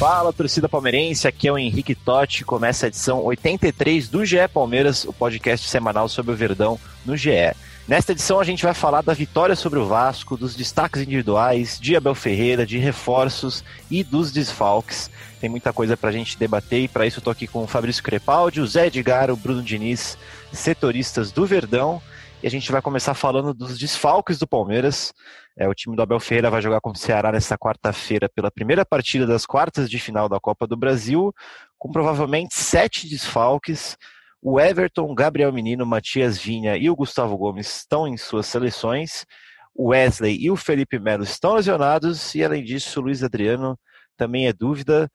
Fala, torcida palmeirense, aqui é o Henrique Totti, começa a edição 83 do GE Palmeiras, o podcast semanal sobre o Verdão no GE. Nesta edição a gente vai falar da vitória sobre o Vasco, dos destaques individuais, de Abel Ferreira, de reforços e dos desfalques. Tem muita coisa para a gente debater e para isso eu tô aqui com o Fabrício Crepaldi, o Zé Edgar, o Bruno Diniz, setoristas do Verdão. E a gente vai começar falando dos desfalques do Palmeiras. É, o time do Abel Ferreira vai jogar contra o Ceará nesta quarta-feira pela primeira partida das quartas de final da Copa do Brasil, com provavelmente sete desfalques. O Everton, Gabriel Menino, Matias Vinha e o Gustavo Gomes estão em suas seleções. O Wesley e o Felipe Melo estão lesionados. E além disso, o Luiz Adriano também é dúvida.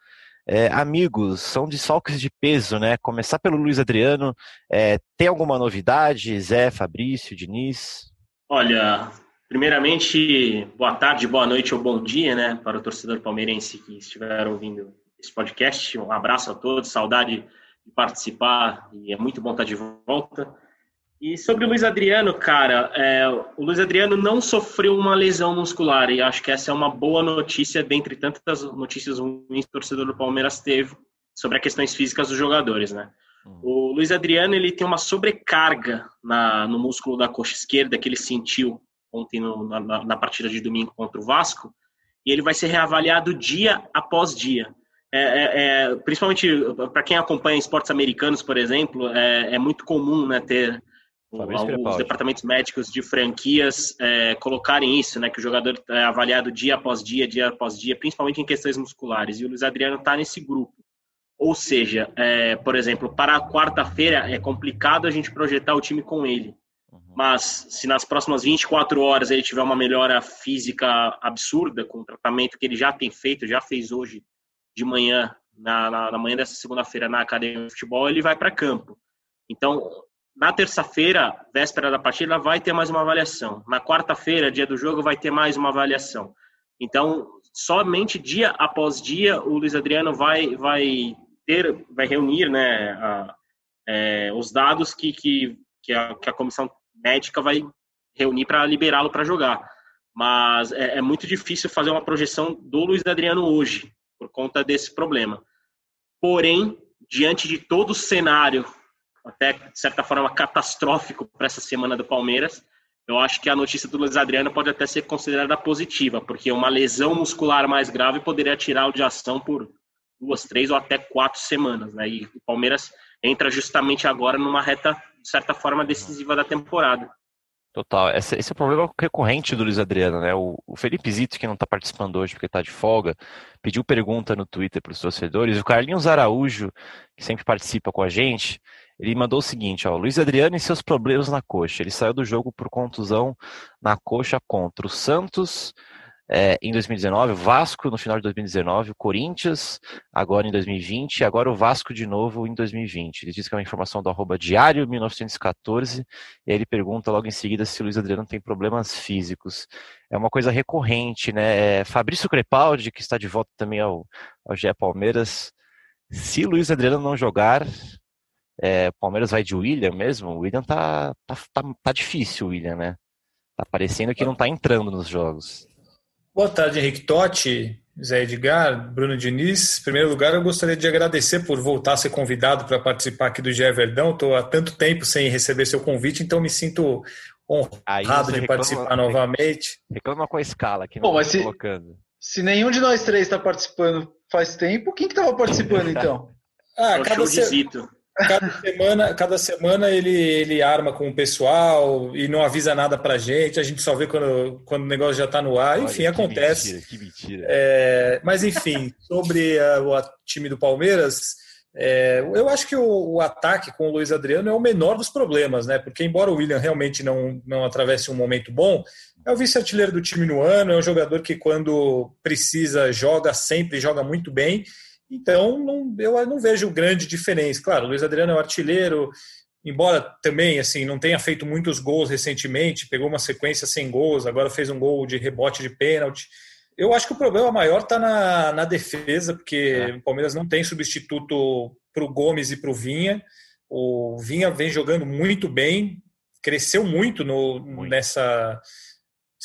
É, amigos, são desfalques de peso, né? Começar pelo Luiz Adriano. É, tem alguma novidade? Zé, Fabrício, Diniz? Olha, primeiramente, boa tarde, boa noite ou bom dia, né? Para o torcedor palmeirense que estiver ouvindo esse podcast. Um abraço a todos, saudade de participar e é muito bom estar de volta. E sobre o Luiz Adriano, cara, é, o Luiz Adriano não sofreu uma lesão muscular e acho que essa é uma boa notícia dentre tantas notícias ruins que o torcedor do Palmeiras teve sobre as questões físicas dos jogadores, né? O Luiz Adriano ele tem uma sobrecarga na, no músculo da coxa esquerda que ele sentiu ontem no, na, na partida de domingo contra o Vasco e ele vai ser reavaliado dia após dia. É, é, é, principalmente para quem acompanha esportes americanos, por exemplo, é, é muito comum né, ter os departamentos médicos de franquias é, colocarem isso, né, que o jogador é avaliado dia após dia, dia após dia, principalmente em questões musculares. E o Luiz Adriano está nesse grupo. Ou seja, é, por exemplo, para a quarta-feira é complicado a gente projetar o time com ele. Uhum. Mas se nas próximas 24 horas ele tiver uma melhora física absurda, com o tratamento que ele já tem feito, já fez hoje de manhã, na, na, na manhã dessa segunda-feira na academia de futebol, ele vai para campo. Então, na terça-feira, véspera da partida, vai ter mais uma avaliação. Na quarta-feira, dia do jogo, vai ter mais uma avaliação. Então, somente dia após dia, o Luiz Adriano vai, vai ter, vai reunir né, a, é, os dados que, que, que, a, que a comissão médica vai reunir para liberá-lo para jogar. Mas é, é, muito difícil fazer uma projeção do Luiz Adriano hoje, por conta desse problema. Porém, diante de todo o cenário até de certa forma catastrófico para essa semana do Palmeiras. Eu acho que a notícia do Luiz Adriano pode até ser considerada positiva, porque uma lesão muscular mais grave poderia tirar o de ação por duas, três ou até quatro semanas, né? E o Palmeiras entra justamente agora numa reta, de certa forma, decisiva da temporada. Total. Esse, esse, é o problema recorrente do Luiz Adriano, né? O, o Felipe Zito, que não está participando hoje porque está de folga, pediu pergunta no Twitter para os torcedores. O Carlinhos Araújo, que sempre participa com a gente, ele mandou o seguinte, ó, Luiz Adriano e seus problemas na coxa. Ele saiu do jogo por contusão na coxa contra o Santos é, em 2019, o Vasco no final de 2019, o Corinthians agora em 2020 e agora o Vasco de novo em 2020. Ele diz que é uma informação do arroba diário 1914 e aí ele pergunta logo em seguida se o Luiz Adriano tem problemas físicos. É uma coisa recorrente, né? É, Fabrício Crepaldi, que está de volta também ao, ao GE Palmeiras, se Luiz Adriano não jogar, é, Palmeiras vai de William mesmo? O William tá, tá, tá, tá difícil, William, né? Tá parecendo que não tá entrando nos jogos. Boa tarde, Henrique Totti, Zé Edgar, Bruno Diniz. Em primeiro lugar, eu gostaria de agradecer por voltar a ser convidado para participar aqui do GE Verdão. Estou há tanto tempo sem receber seu convite, então me sinto honrado de participar novamente. Reclama com a escala que não Bom, tá se, colocando. Se nenhum de nós três está participando faz tempo, quem que estava participando então? ah, é cada, se... Cada semana, cada semana ele, ele arma com o pessoal e não avisa nada pra gente. A gente só vê quando, quando o negócio já tá no ar. Enfim, que acontece. Mentira, que mentira. É, mas enfim, sobre a, o time do Palmeiras, é, eu acho que o, o, ataque com o Luiz Adriano é o menor dos problemas, né? Porque embora o William realmente não, não atravesse um momento bom, é o vice-artilheiro do time no ano, é um jogador que quando precisa joga sempre, joga muito bem Então, não, eu não vejo grande diferença. Claro, o Luiz Adriano é o artilheiro, embora também assim não tenha feito muitos gols recentemente, pegou uma sequência sem gols, agora fez um gol de rebote de pênalti. Eu acho que o problema maior está na, na defesa, porque é. o Palmeiras não tem substituto para o Gomes e para o Vinha. O Vinha vem jogando muito bem, cresceu muito, no, muito. nessa,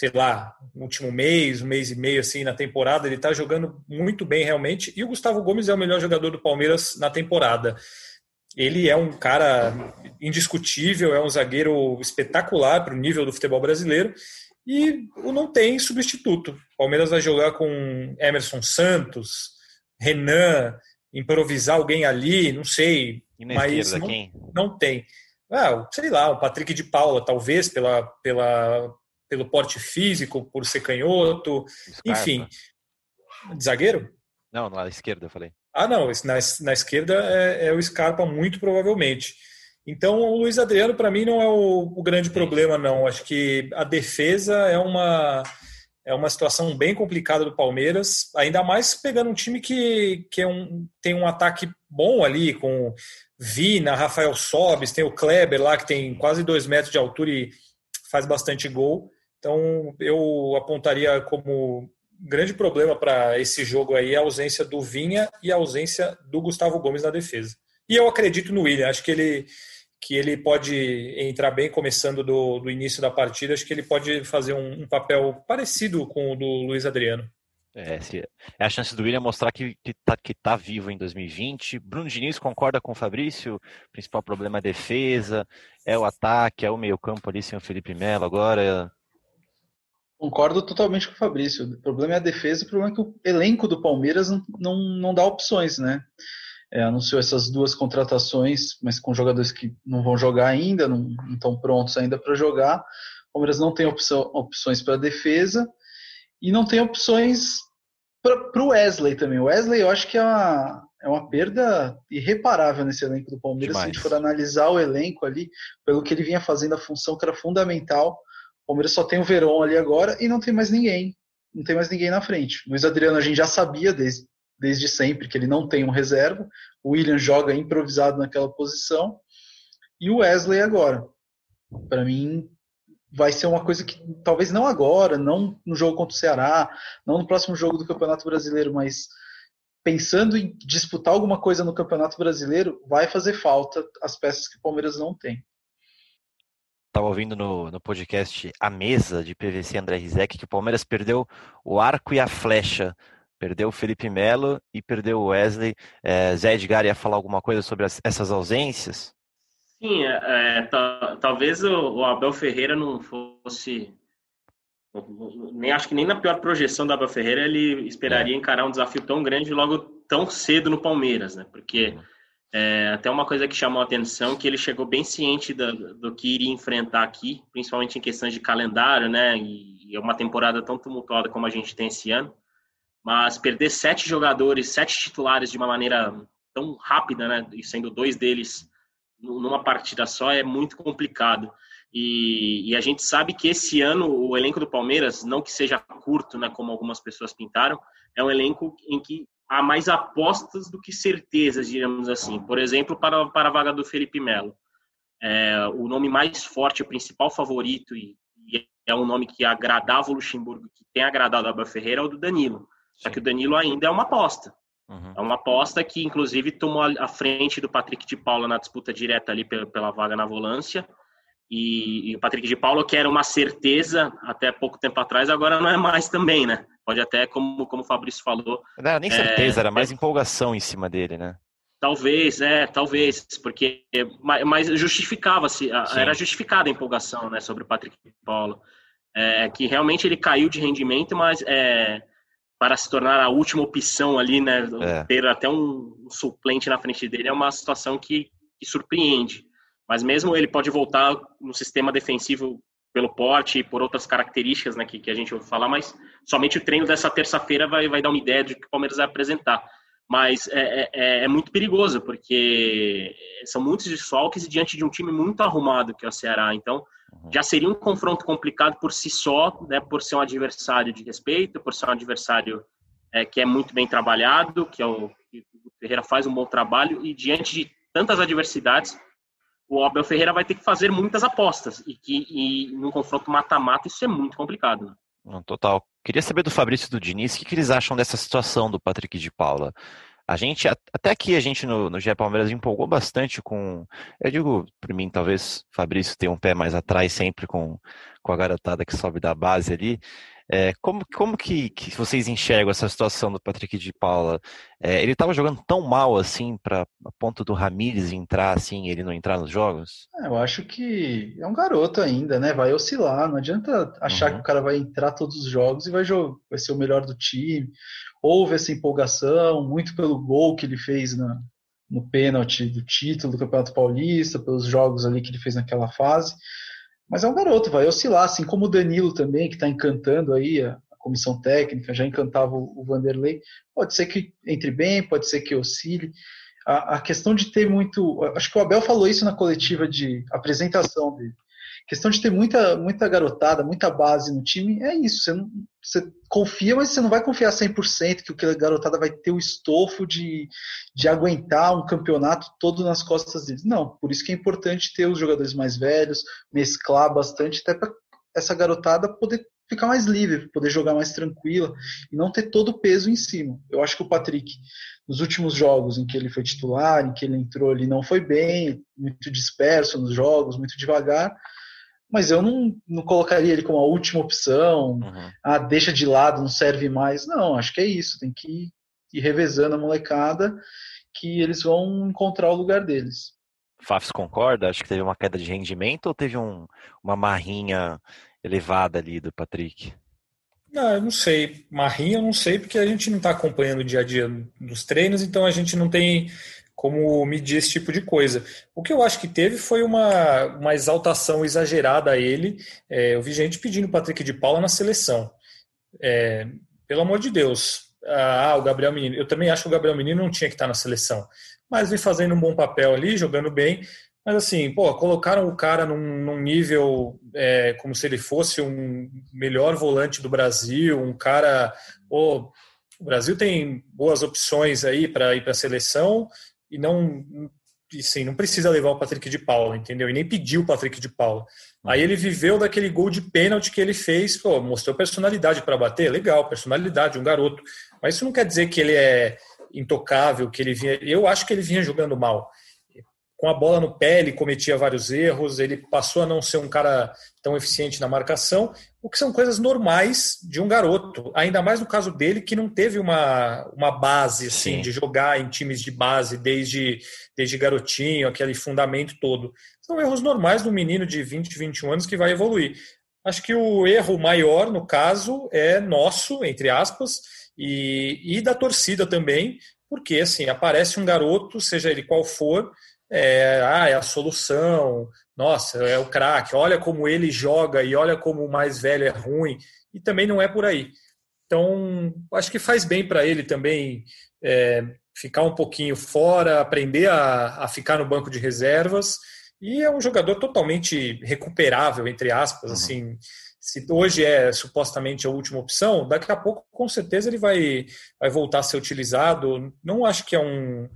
sei lá, último mês, um mês e meio assim na temporada. Ele está jogando muito bem realmente. E o Gustavo Gomes é o melhor jogador do Palmeiras na temporada. Ele é um cara indiscutível, é um zagueiro espetacular para o nível do futebol brasileiro e não tem substituto. O Palmeiras vai jogar com Emerson Santos, Renan, improvisar alguém ali, não sei, mas não, não, tem. Ah, sei lá, o Patrick de Paula, talvez, pela, pela, pelo porte físico, por ser canhoto, Scarpa. enfim. De zagueiro? Não, na esquerda eu falei. Ah, não, na, na esquerda é, é, o Scarpa, muito provavelmente. Então, o Luiz Adriano, para mim, não é o, o, grande problema, não. Acho que a defesa é uma, é uma situação bem complicada do Palmeiras, ainda mais pegando um time que, que é um, tem um ataque bom ali, com Vina, Rafael Sobes, tem o Kleber lá, que tem quase dois metros de altura e faz bastante gol. Então, eu apontaria como grande problema para esse jogo aí a ausência do Vinha e a ausência do Gustavo Gomes na defesa. E eu acredito no William, acho que ele que ele pode entrar bem começando do, do início da partida, acho que ele pode fazer um, um papel parecido com o do Luiz Adriano. É, é a chance do William mostrar que, que, tá, que tá vivo em 2020. Bruno Diniz concorda com o Fabrício? O principal problema é a defesa, é o ataque, é o meio-campo ali sem o Felipe Melo agora. Concordo totalmente com o Fabrício. O problema é a defesa, o problema é que o elenco do Palmeiras não, não, não dá opções, né? É, anunciou essas duas contratações, mas com jogadores que não vão jogar ainda, não, não estão prontos ainda para jogar. O Palmeiras não tem opção, opções para defesa e não tem opções para o Wesley também. O Wesley, eu acho que é uma, é uma perda irreparável nesse elenco do Palmeiras. Demais. Se a gente for analisar o elenco ali, pelo que ele vinha fazendo a função que era fundamental Palmeiras só tem o Verón ali agora e não tem mais ninguém. Não tem mais ninguém na frente. Luiz Adriano a gente já sabia desde, desde sempre que ele não tem um reserva. O William joga improvisado naquela posição. E o Wesley agora. Para mim, vai ser uma coisa que talvez não agora, não no jogo contra o Ceará, não no próximo jogo do Campeonato Brasileiro, mas pensando em disputar alguma coisa no Campeonato Brasileiro, vai fazer falta as peças que o Palmeiras não tem. Estava ouvindo no, no podcast A Mesa de PVC André Rizek que o Palmeiras perdeu o arco e a flecha. Perdeu o Felipe Melo e perdeu o Wesley. É, Zé Edgar ia falar alguma coisa sobre as, essas ausências? Sim, é, talvez o, o, Abel Ferreira não fosse. Nem acho que nem na pior projeção do Abel Ferreira ele esperaria é. encarar um desafio tão grande logo tão cedo no Palmeiras, né? Porque uhum é, até uma coisa que chamou a atenção que ele chegou bem ciente do, do, que iria enfrentar aqui, principalmente em questões de calendário, né? E, é uma temporada tão tumultuada como a gente tem esse ano. Mas perder sete jogadores, sete titulares de uma maneira tão rápida, né? E sendo dois deles numa partida só é muito complicado. E, e, a gente sabe que esse ano o elenco do Palmeiras, não que seja curto, né, como algumas pessoas pintaram, é um elenco em que há mais apostas do que certezas, digamos assim. Por exemplo, para, para a vaga do Felipe Melo. É, o nome mais forte, o principal favorito, e, e, é um nome que agradava o Luxemburgo, que tem agradado a Abel Ferreira, é o do Danilo. Só que o Danilo ainda é uma aposta. Uhum. É uma aposta que, inclusive, tomou a frente do Patrick de Paula na disputa direta ali pela, pela vaga na volância. E, e, o Patrick de Paula, que era uma certeza até pouco tempo atrás, agora não é mais também, né? Pode até, como, como o Fabrício falou. Não era nem certeza, é, era mais é, empolgação em cima dele, né? Talvez, é, talvez, porque mas justificava-se, era justificada a empolgação, né, sobre o Patrick Paulo, é, que realmente ele caiu de rendimento, mas é, para se tornar a última opção ali, né, é. ter até um, um, suplente na frente dele é uma situação que, que surpreende. Mas mesmo ele pode voltar no sistema defensivo pelo porte e por outras características né, que, que a gente ouve falar, mas somente o treino dessa terça-feira vai, vai dar uma ideia de que o Palmeiras vai apresentar. Mas é, é, é, é muito perigoso, porque são muitos desfalques e diante de um time muito arrumado que é o Ceará. Então, uhum. já seria um confronto complicado por si só, né, por ser um adversário de respeito, por ser um adversário é, que é muito bem trabalhado, que, é o, que o Ferreira faz um bom trabalho e diante de tantas adversidades, o Abel Ferreira vai ter que fazer muitas apostas e que e no confronto mata-mata isso é muito complicado. Né? Total. Queria saber do Fabrício e do Diniz, o que, que eles acham dessa situação do Patrick de Paula? A gente, até aqui a gente no, no GE Palmeiras empolgou bastante com, eu digo, para mim, talvez Fabrício tenha um pé mais atrás sempre com, com a garotada que sobe da base ali, é, como como que, que, vocês enxergam essa situação do Patrick de Paula? É, ele estava jogando tão mal assim, para a ponto do Ramires entrar assim, ele não entrar nos jogos? É, eu acho que é um garoto ainda, né? Vai oscilar, não adianta achar uhum. que o cara vai entrar todos os jogos e vai, jogar, vai ser o melhor do time. Houve essa empolgação, muito pelo gol que ele fez na, no pênalti do título do Campeonato Paulista, pelos jogos ali que ele fez naquela fase. Mas é um garoto, vai oscilar, assim como o Danilo também, que está encantando aí a, a, comissão técnica, já encantava o, o, Vanderlei. Pode ser que entre bem, pode ser que oscile. A, a, questão de ter muito. Acho que o Abel falou isso na coletiva de apresentação dele questão de ter muita, muita garotada, muita base no time, é isso. Você, não, você confia, mas você não vai confiar 100% que a garotada vai ter o estofo de, de aguentar um campeonato todo nas costas deles. Não, por isso que é importante ter os jogadores mais velhos, mesclar bastante, até para essa garotada poder ficar mais livre, poder jogar mais tranquila e não ter todo o peso em cima. Eu acho que o Patrick, nos últimos jogos em que ele foi titular, em que ele entrou, ele não foi bem, muito disperso nos jogos, muito devagar mas eu não, não colocaria ele como a última opção. Uhum. Ah, deixa de lado, não serve mais. Não, acho que é isso. Tem que ir revezando a molecada que eles vão encontrar o lugar deles. Fafs concorda? Acho que teve uma queda de rendimento ou teve um, uma marrinha elevada ali do Patrick? Não, eu não sei. Marrinha eu não sei, porque a gente não está acompanhando o dia a dia dos treinos, então a gente não tem como medir esse tipo de coisa. O que eu acho que teve foi uma, uma exaltação exagerada a ele. É, eu vi gente pedindo o Patrick de Paula na seleção. É, pelo amor de Deus. Ah, o Gabriel Menino. Eu também acho que o Gabriel Menino não tinha que estar na seleção. Mas vem fazendo um bom papel ali, jogando bem. Mas assim, pô, colocaram o cara num, num nível é, como se ele fosse um melhor volante do Brasil, um cara. Pô, o Brasil tem boas opções aí para ir para a seleção e não e, sim, não precisa levar o Patrick de Paula, entendeu? E nem pediu o Patrick de Paula. Aí uhum. ele viveu daquele gol de pênalti que ele fez, pô, mostrou personalidade para bater, legal, personalidade, um garoto. Mas isso não quer dizer que ele é intocável, que ele vinha. Eu acho que ele vinha jogando mal com a bola no pé, ele cometia vários erros, ele passou a não ser um cara tão eficiente na marcação, o que são coisas normais de um garoto, ainda mais no caso dele, que não teve uma, uma base assim, Sim. de jogar em times de base desde, desde garotinho, aquele fundamento todo. São erros normais do menino de 20, 21 anos que vai evoluir. Acho que o erro maior, no caso, é nosso, entre aspas, e, e da torcida também, porque assim, aparece um garoto, seja ele qual for, é, ah, é a solução, nossa, é o craque, olha como ele joga e olha como o mais velho é ruim, e também não é por aí. Então, acho que faz bem para ele também é, ficar um pouquinho fora, aprender a, a ficar no banco de reservas, e é um jogador totalmente recuperável, entre aspas, uhum. assim, se hoje é supostamente a última opção, daqui a pouco com certeza ele vai, vai voltar a ser utilizado. Não acho que é um,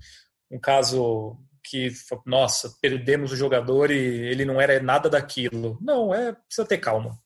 um caso que, nossa, perdemos o jogador e ele não era nada daquilo. Não, é precisa ter calma.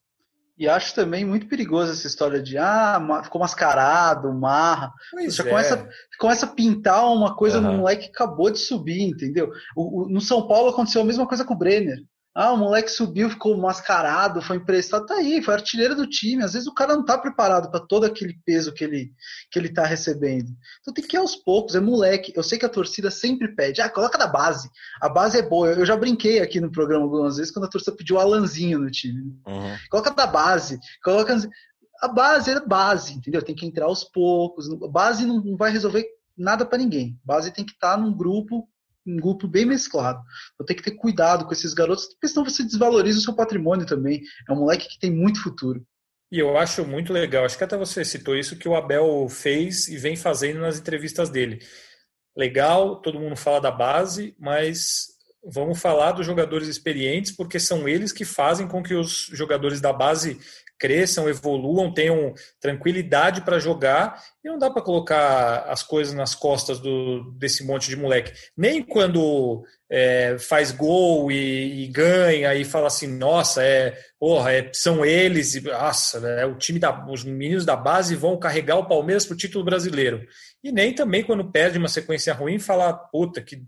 E acho também muito perigoso essa história de ah, ficou mascarado, marra. Pois Você é. começa, começa a pintar uma coisa uhum. no moleque que acabou de subir, entendeu? O, o, no São Paulo aconteceu a mesma coisa com o Brenner. Ah, o moleque subiu, ficou mascarado, foi emprestado, tá aí, foi artilheiro do time. Às vezes o cara não tá preparado para todo aquele peso que ele, que ele tá recebendo. Então tem que ir aos poucos, é moleque. Eu sei que a torcida sempre pede, ah, coloca da base. A base é boa. Eu já brinquei aqui no programa algumas vezes quando a torcida pediu o Alanzinho no time. Uhum. Coloca da base, coloca. A base é base, entendeu? Tem que entrar aos poucos. A base não vai resolver nada para ninguém. A base tem que estar tá num grupo um grupo bem mesclado. Então tem que ter cuidado com esses garotos, porque senão você desvaloriza o seu patrimônio também. É um moleque que tem muito futuro. E eu acho muito legal, acho que até você citou isso que o Abel fez e vem fazendo nas entrevistas dele. Legal, todo mundo fala da base, mas vamos falar dos jogadores experientes, porque são eles que fazem com que os jogadores da base cresçam, evoluam, tenham tranquilidade para jogar. E não dá para colocar as coisas nas costas do, desse monte de moleque. Nem quando é, faz gol e, e, ganha e fala assim, nossa, é, porra, é, são eles, e, nossa, né, o time da, os meninos da base vão carregar o Palmeiras para o título brasileiro. E nem também quando perde uma sequência ruim, fala, puta, que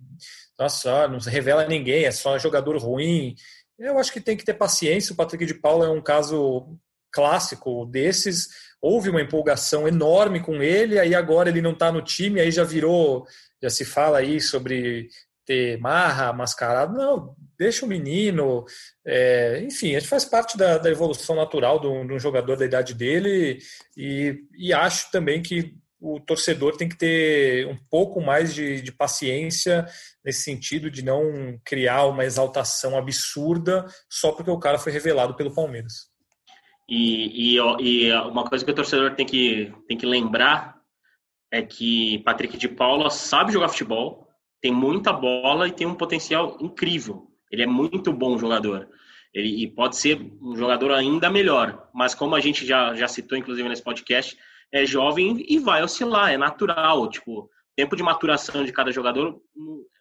nossa, não se revela ninguém, é só jogador ruim. Eu acho que tem que ter paciência. O Patrick de Paula é um caso clássico desses. Houve uma empolgação enorme com ele, aí agora ele não está no time, aí já virou, já se fala aí sobre ter marra, mascarado. Não, deixa o menino. É, enfim, a gente faz parte da, da evolução natural de um, de um, jogador da idade dele e, e, acho também que o torcedor tem que ter um pouco mais de, de paciência nesse sentido de não criar uma exaltação absurda só porque o cara foi revelado pelo Palmeiras. E, e, e uma coisa que o torcedor tem que, tem que lembrar é que Patrick de Paula sabe jogar futebol, tem muita bola e tem um potencial incrível. Ele é muito bom jogador. Ele e pode ser um jogador ainda melhor, mas como a gente já, já citou, inclusive, nesse podcast, é jovem e vai oscilar, é natural. Tipo, tempo de maturação de cada jogador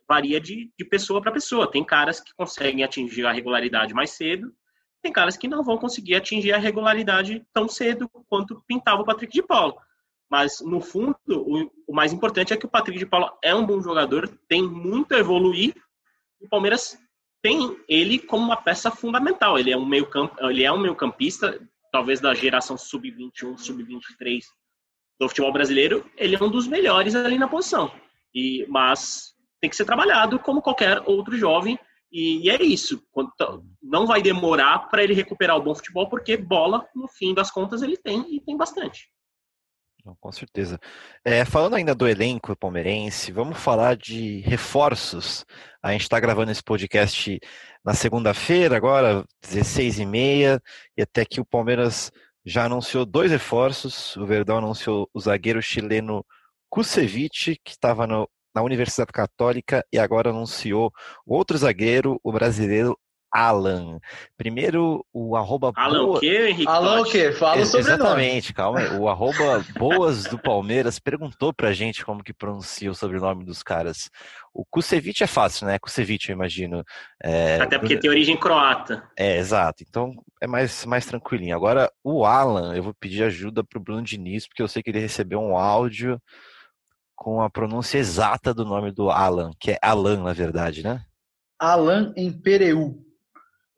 varia de, de pessoa para pessoa. Tem caras que conseguem atingir a regularidade mais cedo, tem caras que não vão conseguir atingir a regularidade tão cedo quanto pintava o Patrick de Paulo. Mas, no fundo, o, o, mais importante é que o Patrick de Paula é um bom jogador, tem muito a evoluir. O Palmeiras tem ele como uma peça fundamental. Ele é um meio campo, ele é um meio campista, talvez da geração sub-21, sub-23 do futebol brasileiro. Ele é um dos melhores ali na posição. E, mas tem que ser trabalhado como qualquer outro jovem. E, e é isso. Não vai demorar para ele recuperar o bom futebol, porque bola, no fim das contas, ele tem e tem bastante. Com certeza. É, falando ainda do elenco palmeirense, vamos falar de reforços. A gente está gravando esse podcast na segunda-feira, agora, 16h30, e até que o Palmeiras já anunciou dois reforços. O Verdão anunciou o zagueiro chileno Kusevich, que estava na Universidade Católica, e agora anunciou o outro zagueiro, o brasileiro Alan. Primeiro, o arroba. Alan boa... o quê, Henrique? Alan o quê? Fala sobre Exatamente, calma aí. O arroba Boas do Palmeiras perguntou pra gente como que pronuncia o sobrenome dos caras. O Kusevich é fácil, né? Kusevich, eu imagino. É... Até porque tem origem croata. É, exato. Então é mais, mais tranquilinho. Agora, o Alan, eu vou pedir ajuda pro Bruno Diniz, porque eu sei que ele recebeu um áudio com a pronúncia exata do nome do Alan, que é Alan, na verdade, né? Alan Empereu.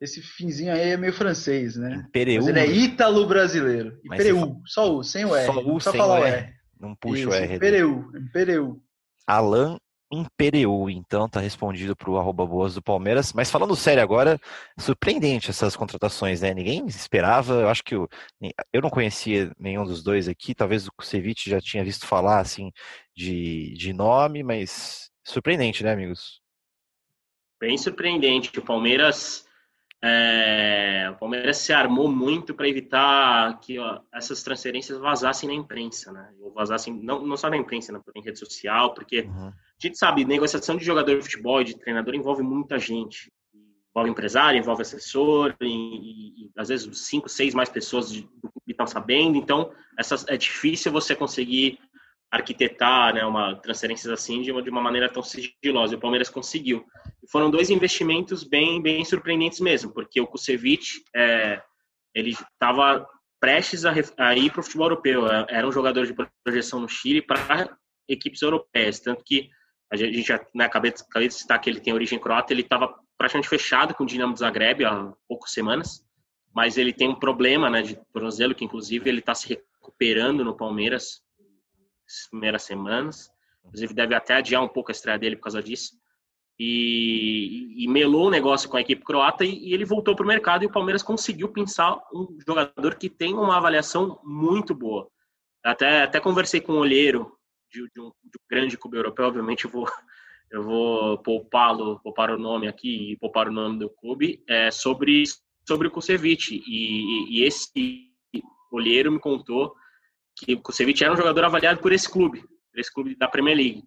Esse finzinho aí é meio francês, né? Pereu. Mas ele é ítalo brasileiro. Pereu, só o, sem o R. Só o, sem falar o R. Não puxa Isso, o R. Pereu, Pereu. Alan Impereu, então tá respondido para o arroba boas do Palmeiras. Mas falando sério agora, surpreendente essas contratações, né? Ninguém esperava. Eu acho que eu, eu não conhecia nenhum dos dois aqui. Talvez o Kusevich já tinha visto falar assim de, de nome, mas surpreendente, né, amigos? Bem surpreendente. O Palmeiras é, o Palmeiras se armou muito para evitar que ó, essas transferências vazassem na imprensa, né? Ou vazassem, não, não só na imprensa, né? em rede social, porque uhum. A gente sabe, negociação de jogador de futebol e de treinador envolve muita gente. Envolve empresário, envolve assessor, e, e, e às vezes cinco, seis mais pessoas estão sabendo. Então, essas, é difícil você conseguir arquitetar né, uma transferências assim de uma, de uma maneira tão sigilosa. E o Palmeiras conseguiu. E foram dois investimentos bem, bem surpreendentes mesmo, porque o Kusevich é, ele estava prestes a, a ir para o futebol europeu. É, era um jogador de projeção no Chile para equipes europeias, tanto que a gente já né, acabei, acabei de citar que ele tem origem croata, ele estava praticamente fechado com o Dinamo Zagreb há poucas semanas, mas ele tem um problema né, de tornozelo, que inclusive ele está se recuperando no Palmeiras, primeiras semanas. Inclusive, deve até adiar um pouco a estreia dele por causa disso. E, e melou o negócio com a equipe croata e, e ele voltou para o mercado e o Palmeiras conseguiu pensar um jogador que tem uma avaliação muito boa. Até, até conversei com um olheiro de, de, um, de um grande clube europeu, obviamente eu vou, eu vou poupá-lo, poupar o nome aqui e poupar o nome do clube, é, sobre, sobre o Kusevich. E, e, esse olheiro me contou que o Kusevich era um jogador avaliado por esse clube, por esse clube da Premier League.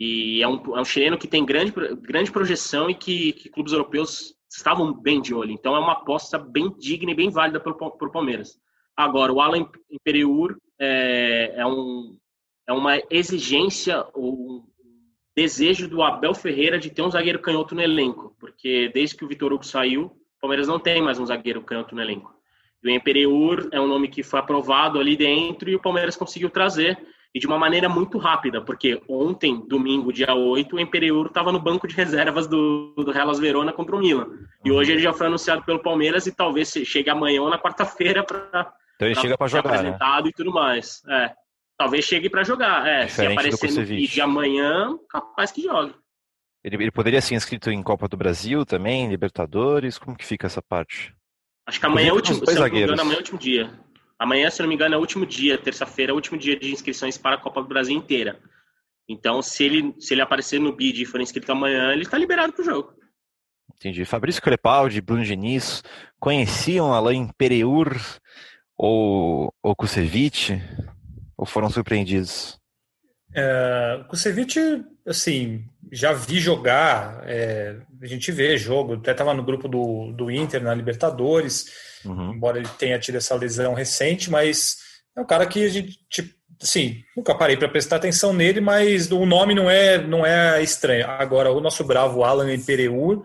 E é um, é um chileno que tem grande, grande projeção e que, que clubes europeus estavam bem de olho. Então é uma aposta bem digna e bem válida para o Palmeiras. Agora, o Alan Imperiur é, é, um, é uma exigência, um desejo do Abel Ferreira de ter um zagueiro canhoto no elenco, porque desde que o Vitor Hugo saiu, o Palmeiras não tem mais um zagueiro canhoto no elenco. E o Imperiur é um nome que foi aprovado ali dentro e o Palmeiras conseguiu trazer e de uma maneira muito rápida, porque ontem, domingo, dia 8, o Imperiur estava no banco de reservas do, do Hellas Verona contra o Milan. E hoje ele já foi anunciado pelo Palmeiras e talvez chegue amanhã ou na quarta-feira para então ele chega para jogar, né? apresentado né? e tudo mais. É. Talvez chegue para jogar. É, se aparecer no de amanhã, capaz que jogue. Ele, ele, poderia ser inscrito em Copa do Brasil também, Libertadores? Como que fica essa parte? Acho que amanhã é o último, se não me engano, amanhã é o último dia. Amanhã, se não me engano, é o último dia, terça-feira, é o último dia de inscrições para a Copa do Brasil inteira. Então, se ele, se ele aparecer no BID e for inscrito amanhã, ele está liberado para o jogo. Entendi. Fabrício Crepaldi, Bruno Diniz, conheciam Alain Pereur ou, ou Kusevich? Ou foram surpreendidos? É, Kusevich, assim, já vi jogar, é, a gente vê jogo, até estava no grupo do, do Inter na Libertadores, uhum. embora ele tenha tido essa lesão recente, mas é um cara que a gente, tipo, assim, nunca parei para prestar atenção nele, mas o nome não é, não é estranho. Agora, o nosso bravo Alan Pereur,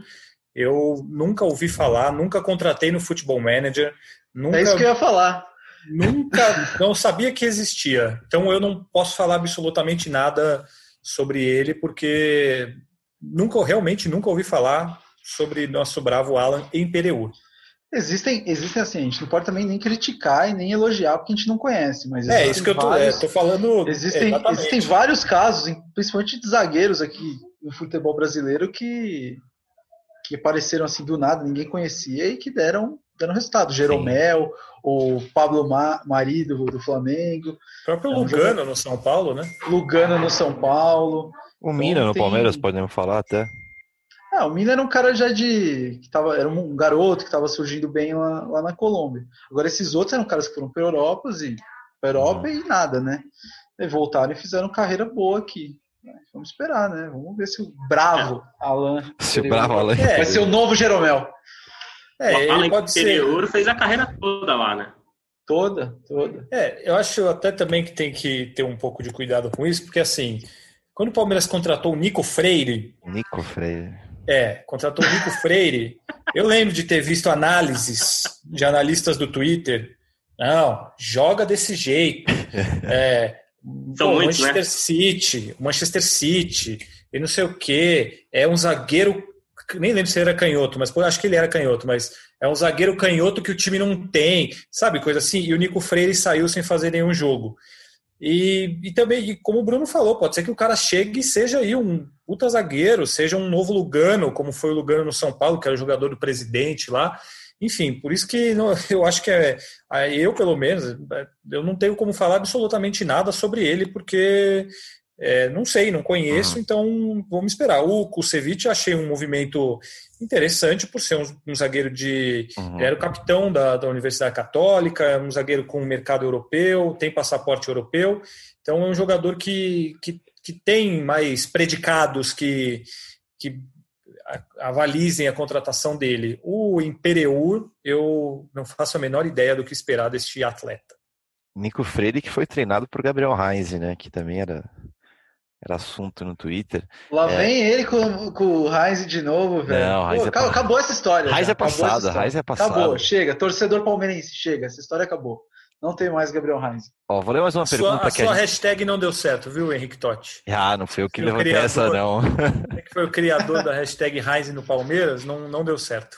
eu nunca ouvi falar, nunca contratei no Futebol Manager. Nunca, é isso que eu ia falar. Nunca, não sabia que existia. Então eu não posso falar absolutamente nada sobre ele, porque nunca, realmente nunca ouvi falar sobre nosso bravo Alan em Pereu. Existem, existem assim, a gente não pode também nem criticar e nem elogiar porque a gente não conhece, mas É isso que eu tô, é, vários, é, tô falando. Existem, existem vários casos, principalmente de zagueiros aqui no futebol brasileiro que que apareceram assim do nada, ninguém conhecia e que deram, deram resultado. Jeromel, Sim. o Pablo Ma, Mari do, Flamengo. O próprio é um Lugano no São Paulo, né? Lugano no São Paulo. O então, Mina no tem... Palmeiras, podemos falar até. Ah, o Mina era um cara já de. que tava, era um garoto que estava surgindo bem lá, lá na Colômbia. Agora, esses outros eram caras que foram para Europa e, Europa uhum. e nada, né? E voltaram e fizeram carreira boa aqui. Vamos esperar, né? Vamos ver se o bravo Alan. Se o bravo Alan. É, vai ser o novo Jeromel. É, o Alan pode interior ser... fez a carreira toda lá, né? Toda, toda. É, eu acho até também que tem que ter um pouco de cuidado com isso, porque assim, quando o Palmeiras contratou o Nico Freire. Nico Freire. É, contratou o Nico Freire. Eu lembro de ter visto análises de analistas do Twitter. Não, joga desse jeito. É, são Pô, muitos, Manchester né? City, Manchester City, e não sei o que. É um zagueiro. Nem lembro se ele era canhoto, mas acho que ele era canhoto, mas é um zagueiro canhoto que o time não tem, sabe? Coisa assim. E o Nico Freire saiu sem fazer nenhum jogo. E, e também, como o Bruno falou, pode ser que o cara chegue e seja aí um puta zagueiro, seja um novo Lugano, como foi o Lugano no São Paulo, que era o jogador do presidente lá. Enfim, por isso que eu acho que é, eu, pelo menos, é, eu não tenho como falar absolutamente nada sobre ele, porque é, não sei, não conheço, uhum. então vamos esperar. O Kusevich achei um movimento interessante por ser um, um zagueiro de. Uhum. Era o capitão da, da Universidade Católica, um zagueiro com mercado europeu, tem passaporte europeu, então é um jogador que, que, que tem mais predicados que, que avalizem a contratação dele. O Imperiur, eu não faço a menor ideia do que esperar deste atleta. Nico Freire, que foi treinado por Gabriel Heinz, né? Que também era, era assunto no Twitter. Lá é... vem ele com, com o Heinz de novo, velho. Não, Pô, é acabou, acabou, essa história. Heinz é passada, Heinz é passada. Acabou, chega. Torcedor palmeirense, chega. Essa história acabou. Não tem mais Gabriel Heinz. Ó, vou ler mais uma pergunta sua, a que a sua gente... hashtag não deu certo, viu, Henrique Totti? Ah, não foi eu que levantei essa, não. É que foi o criador da hashtag Heinz no Palmeiras, não, não deu certo.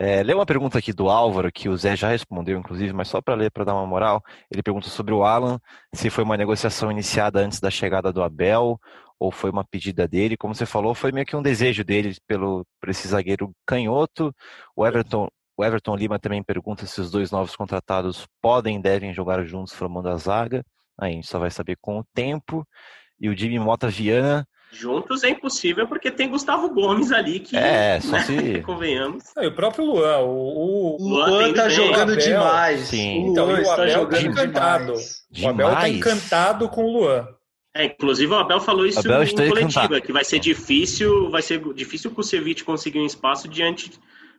É, lê uma pergunta aqui do Álvaro, que o Zé já respondeu, inclusive, mas só para ler, para dar uma moral. Ele pergunta sobre o Alan, se foi uma negociação iniciada antes da chegada do Abel, ou foi uma pedida dele. Como você falou, foi meio que um desejo dele pelo, por esse zagueiro canhoto. O Everton, o Everton Lima também pergunta se os dois novos contratados podem e devem jogar juntos formando a zaga. Aí a gente só vai saber com o tempo. E o Jimmy Mota Viana. Juntos é impossível porque tem Gustavo Gomes ali que. É, só né, se. Convenhamos. É, e o próprio Luan. O, o Luan, Luan tá jogando Abel, demais. Sim. O então, Luan o Abel tá encantado. Demais. O Abel tá encantado com o Luan. É, inclusive o Abel falou isso Abel em coletiva, que vai ser difícil, vai ser difícil o Kusevich conseguir um espaço diante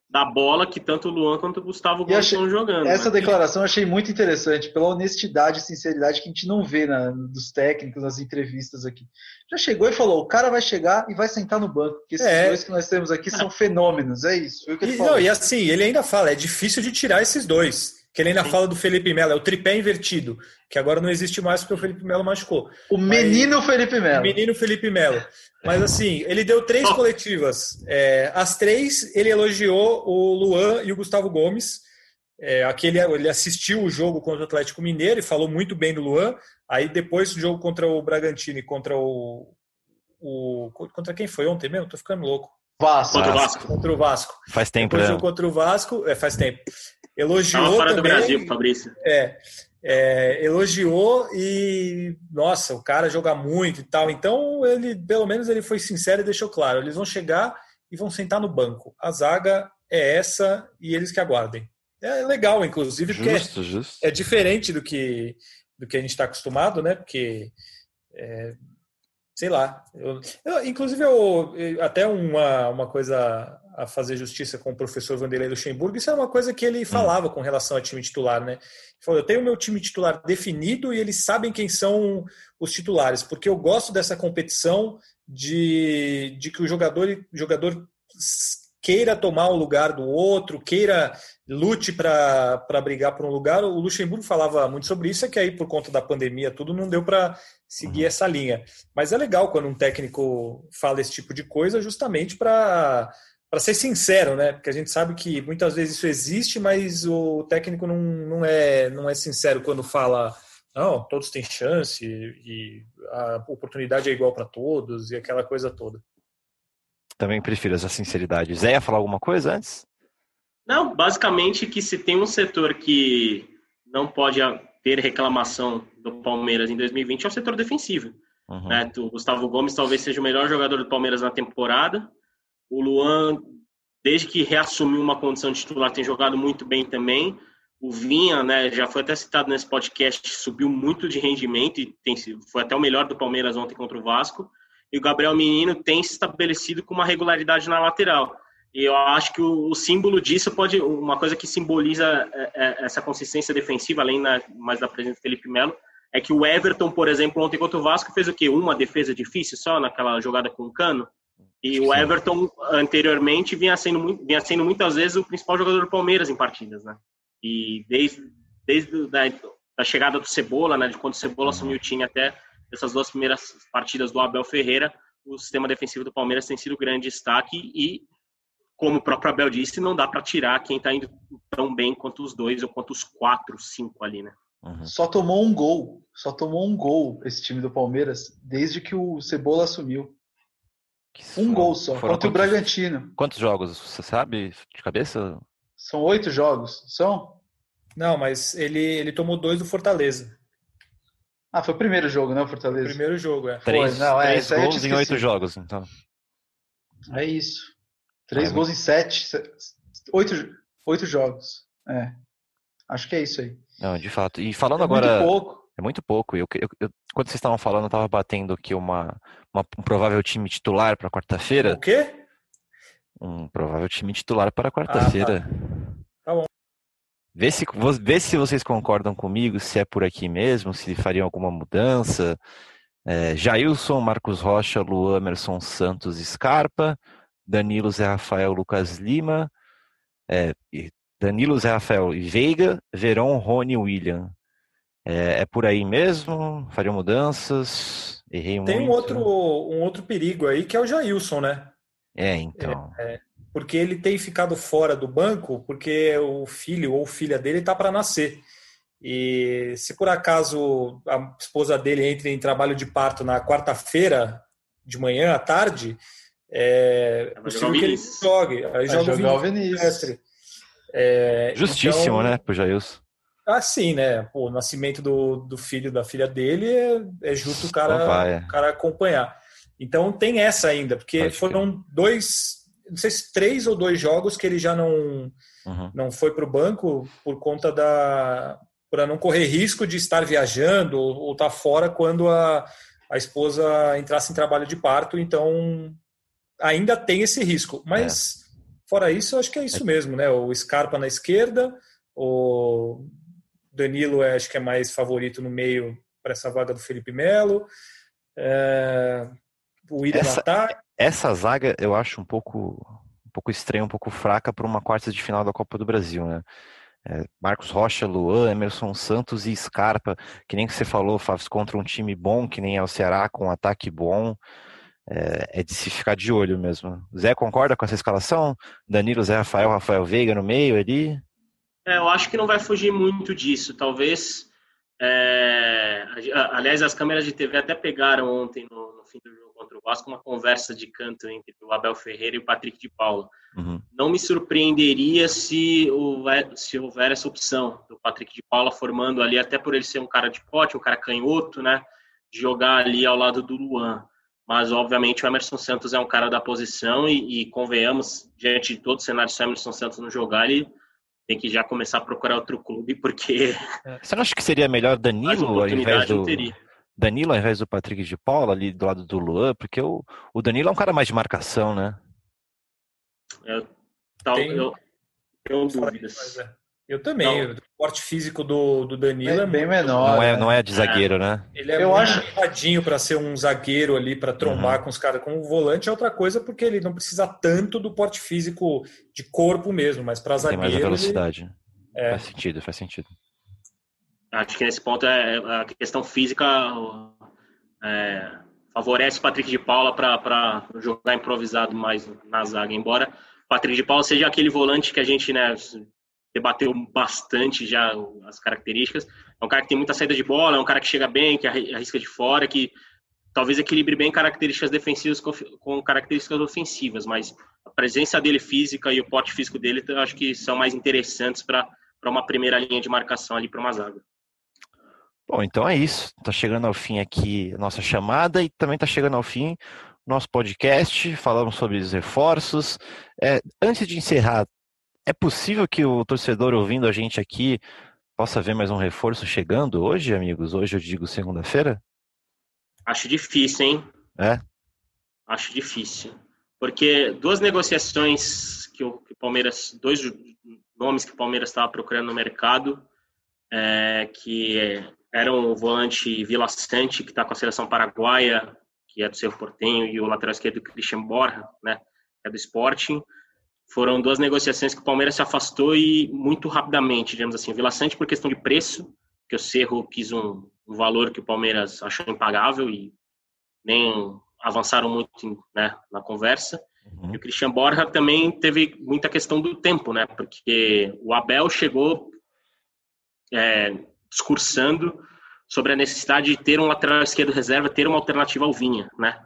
da bola que tanto o Luan quanto o Gustavo Gomes achei, estão jogando. Essa né? declaração eu achei muito interessante, pela honestidade e sinceridade que a gente não vê na, dos técnicos, nas entrevistas aqui. Já chegou e falou: o cara vai chegar e vai sentar no banco, porque esses é. dois que nós temos aqui são fenômenos, é isso. Foi o que ele e, falou. Não, e assim, ele ainda fala: é difícil de tirar esses dois. Que ele ainda Sim. fala do Felipe Melo, é o tripé invertido, que agora não existe mais porque o Felipe Melo machucou. O menino Mas, Felipe Melo. O menino Felipe Melo. Mas assim, ele deu três coletivas. É, as três, ele elogiou o Luan e o Gustavo Gomes. É, aquele, ele assistiu o jogo contra o Atlético Mineiro e falou muito bem do Luan. Aí depois do jogo contra o Bragantino e contra o, o. Contra quem foi ontem mesmo? Tô ficando louco. Vasco. Contra o Vasco. Contra o Vasco. Faz tempo, Depois né? jogo contra o Vasco, é, faz tempo. Elogiou Tava fora também, do Brasil, Fabrício. É, é, elogiou e nossa, o cara joga muito e tal. Então ele, pelo menos, ele foi sincero e deixou claro: eles vão chegar e vão sentar no banco. A zaga é essa e eles que aguardem. É legal, inclusive, porque justo, justo. é diferente do que do que a gente está acostumado, né? Porque é, sei lá. Eu, eu, inclusive, eu, até uma, uma coisa a fazer justiça com o professor Vanderlei Luxemburgo, isso é uma coisa que ele hum. falava com relação ao time titular, né? Ele falou, eu tenho o meu time titular definido e eles sabem quem são os titulares, porque eu gosto dessa competição de, de que o jogador, jogador queira tomar o lugar do outro, queira lute para brigar por um lugar. O Luxemburgo falava muito sobre isso, é que aí por conta da pandemia tudo não deu para seguir uhum. essa linha. Mas é legal quando um técnico fala esse tipo de coisa, justamente para para ser sincero, né? Porque a gente sabe que muitas vezes isso existe, mas o técnico não, não, é, não é sincero quando fala não, todos têm chance e a oportunidade é igual para todos e aquela coisa toda. Também prefiro essa sinceridade. Zé ia falar alguma coisa antes? Não, basicamente que se tem um setor que não pode ter reclamação do Palmeiras em 2020 é o setor defensivo. Uhum. Né? O Gustavo Gomes talvez seja o melhor jogador do Palmeiras na temporada. O Luan, desde que reassumiu uma condição de titular, tem jogado muito bem também. O Vinha, né, já foi até citado nesse podcast, subiu muito de rendimento e tem, foi até o melhor do Palmeiras ontem contra o Vasco. E o Gabriel Menino tem se estabelecido com uma regularidade na lateral. E eu acho que o, o, símbolo disso pode, uma coisa que simboliza é, é, essa consistência defensiva, além da, mais da presença do Felipe Melo, é que o Everton, por exemplo, ontem contra o Vasco fez o quê? Uma defesa difícil só naquela jogada com o Cano. E o Everton anteriormente vinha sendo, vinha sendo muitas vezes o principal jogador do Palmeiras em partidas, né? E desde, desde da, da chegada do Cebola, né, de quando o Cebola assumiu o time até essas duas primeiras partidas do Abel Ferreira, o sistema defensivo do Palmeiras tem sido grande destaque e como o próprio Abel disse, não dá para tirar quem está indo tão bem quanto os dois ou quanto os quatro, cinco ali, né? Uhum. Só tomou um gol, só tomou um gol esse time do Palmeiras desde que o Cebola assumiu. Um gol só, contra quantos, o Bragantino. Quantos jogos, você sabe de cabeça? São oito jogos, são? Não, mas ele, ele tomou dois do Fortaleza. Ah, foi o primeiro jogo, né, o Fortaleza? O primeiro jogo, é. Três, foi, não, é, três gols em oito jogos, então. É isso. Três gols em sete. Oito, oito jogos. É. Acho que é isso aí. Não, de fato. E falando é agora. Muito pouco. É muito pouco. Eu, eu, eu, quando vocês estavam falando, eu estava batendo aqui uma, uma, um provável time titular para quarta-feira. O quê? Um provável time titular para quarta-feira. Ah, tá. tá bom. Vê se, vê se vocês concordam comigo, se é por aqui mesmo, se fariam alguma mudança. É, Jailson, Marcos Rocha, Luan, Emerson Santos, Scarpa, Danilo, Zé Rafael, Lucas Lima, é, Danilo, Zé Rafael e Veiga, Verón, Rony William. É, é, por aí mesmo? Faria mudanças? Errei Tem muito. um outro, um outro perigo aí que é o Jailson, né? É, então. É, é, porque ele tem ficado fora do banco porque o filho ou filha dele está para nascer. E se por acaso a esposa dele entre em trabalho de parto na quarta-feira de manhã à tarde, é possível que ele jogue. Aí joga o Vinícius. É, Justíssimo, então, né, pro Jailson. Ah, sim, né? Pô, o nascimento do, do filho da filha dele é, é justo o cara, é. o cara acompanhar. Então tem essa ainda, porque Pode foram que... dois, não sei se três ou dois jogos que ele já não, uhum. não foi para o banco por conta da. para não correr risco de estar viajando ou estar tá fora quando a, a esposa entrasse em trabalho de parto. Então ainda tem esse risco. Mas Fora isso, eu acho que é isso mesmo, né? O Scarpa na esquerda, o Danilo é, acho que é mais favorito no meio para essa vaga do Felipe Melo. É, o William essa, essa zaga eu acho um pouco um pouco estranha, um pouco fraca para uma quarta de final da Copa do Brasil, né? É, Marcos Rocha, Luan, Emerson Santos e Scarpa, que nem que você falou, faz contra um time bom, que nem é o Ceará, com um ataque bom, é, é, de se ficar de olho mesmo. Zé concorda com essa escalação? Danilo, Zé Rafael, Rafael Veiga no meio ali? É, eu acho que não vai fugir muito disso. Talvez. É, aliás, as câmeras de TV até pegaram ontem no, no, fim do jogo contra o Vasco uma conversa de canto entre o Abel Ferreira e o Patrick de Paula. Uhum. Não me surpreenderia se houver, se houver essa opção do Patrick de Paula formando ali, até por ele ser um cara de pote, um cara canhoto, né? De jogar ali ao lado do Luan mas obviamente o Emerson Santos é um cara da posição e, e convenhamos, diante de todo o cenário, se o Emerson Santos não jogar, ele tem que já começar a procurar outro clube, porque... Você não acha que seria melhor Danilo ao invés do... Danilo ao invés do Patrick de Paula, ali do lado do Luan, porque o, o Danilo é um cara mais de marcação, né? Eu, tal, tem... eu tenho dúvidas. É. Eu também. Não. O porte físico do, do Danilo é, é bem menor. Não é, não é de zagueiro, é. né? Ele é eu muito acho... radinho para ser um zagueiro ali, para trombar uhum. com os caras. Com o volante é outra coisa, porque ele não precisa tanto do porte físico de corpo mesmo, mas para zagueiro. Tem mais velocidade. Ele... É. Faz sentido, faz sentido. Acho que nesse ponto é a questão física é, favorece o Patrick de Paula para jogar improvisado mais na zaga, embora o Patrick de Paula seja aquele volante que a gente né, debateu bastante já as características. É um cara que tem muita saída de bola, é um cara que chega bem, que arrisca de fora, que talvez equilibre bem características defensivas com, com características ofensivas, mas a presença dele física e o porte físico dele eu acho que são mais interessantes para uma primeira linha de marcação ali para uma zaga. Bom, então é isso. Está chegando ao fim aqui a nossa chamada e também está chegando ao fim nosso podcast. Falamos sobre os reforços. É, antes de encerrar, é possível que o torcedor ouvindo a gente aqui possa ver mais um reforço chegando hoje, amigos? Hoje eu digo segunda-feira? Acho difícil, hein? É? Acho difícil. Porque duas negociações que o, que o Palmeiras, dois nomes que o Palmeiras estava procurando no mercado, é, que eram o volante Vila Sante, que está com a seleção paraguaia, que é do Cerro Portenho, e o lateral esquerdo Christian Borja, né, que é do Sporting foram duas negociações que o Palmeiras se afastou e muito rapidamente, digamos assim. Vila Sante por questão de preço, que o Cerro quis um, um valor que o Palmeiras achou impagável e nem avançaram muito né, na conversa. Uhum. E o Christian Borja também teve muita questão do tempo, né? Porque o Abel chegou é, discursando sobre a necessidade de ter um lateral esquerdo reserva, ter uma alternativa ao Vinha, né?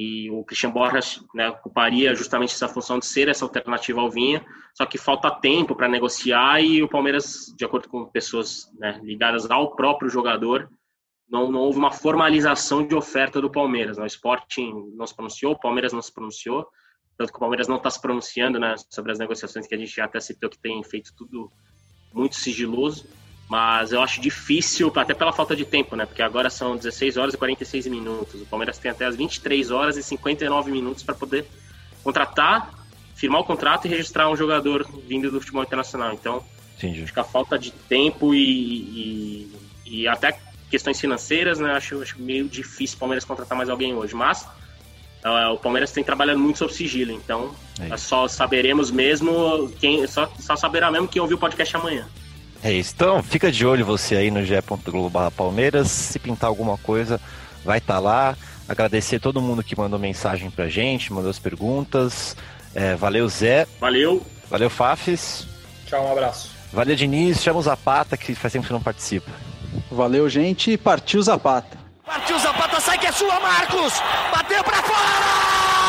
E o Christian Borges né, ocuparia justamente essa função de ser essa alternativa ao Vinha, só que falta tempo para negociar e o Palmeiras, de acordo com pessoas né, ligadas ao próprio jogador, não, não, houve uma formalização de oferta do Palmeiras. Né? O Sporting não se pronunciou, o Palmeiras não se pronunciou, tanto que o Palmeiras não está se pronunciando né, sobre as negociações que a gente já até citou que tem feito tudo muito sigiloso. Mas eu acho difícil, até pela falta de tempo, né? Porque agora são 16 horas e 46 minutos. O Palmeiras tem até as 23 horas e 59 minutos para poder contratar, firmar o contrato e registrar um jogador vindo do futebol internacional. Então, Entendi. acho que a falta de tempo e, e, e até questões financeiras, né? Acho, acho meio difícil o Palmeiras contratar mais alguém hoje. Mas uh, o Palmeiras tem trabalhado muito sob sigilo, então é só saberemos mesmo quem. Só, só saberá mesmo quem ouviu o podcast amanhã. É isso. Então, fica de olho você aí no ge.globo Palmeiras. Se pintar alguma coisa, vai estar tá lá. Agradecer todo mundo que mandou mensagem pra gente, mandou as perguntas. É, valeu, Zé. Valeu. Valeu, Fafis. Tchau, um abraço. Valeu, Diniz. Chama o Zapata, que faz tempo que não participa. Valeu, gente. Partiu Zapata. Partiu Zapata, sai que é sua, Marcos! Bateu pra fora!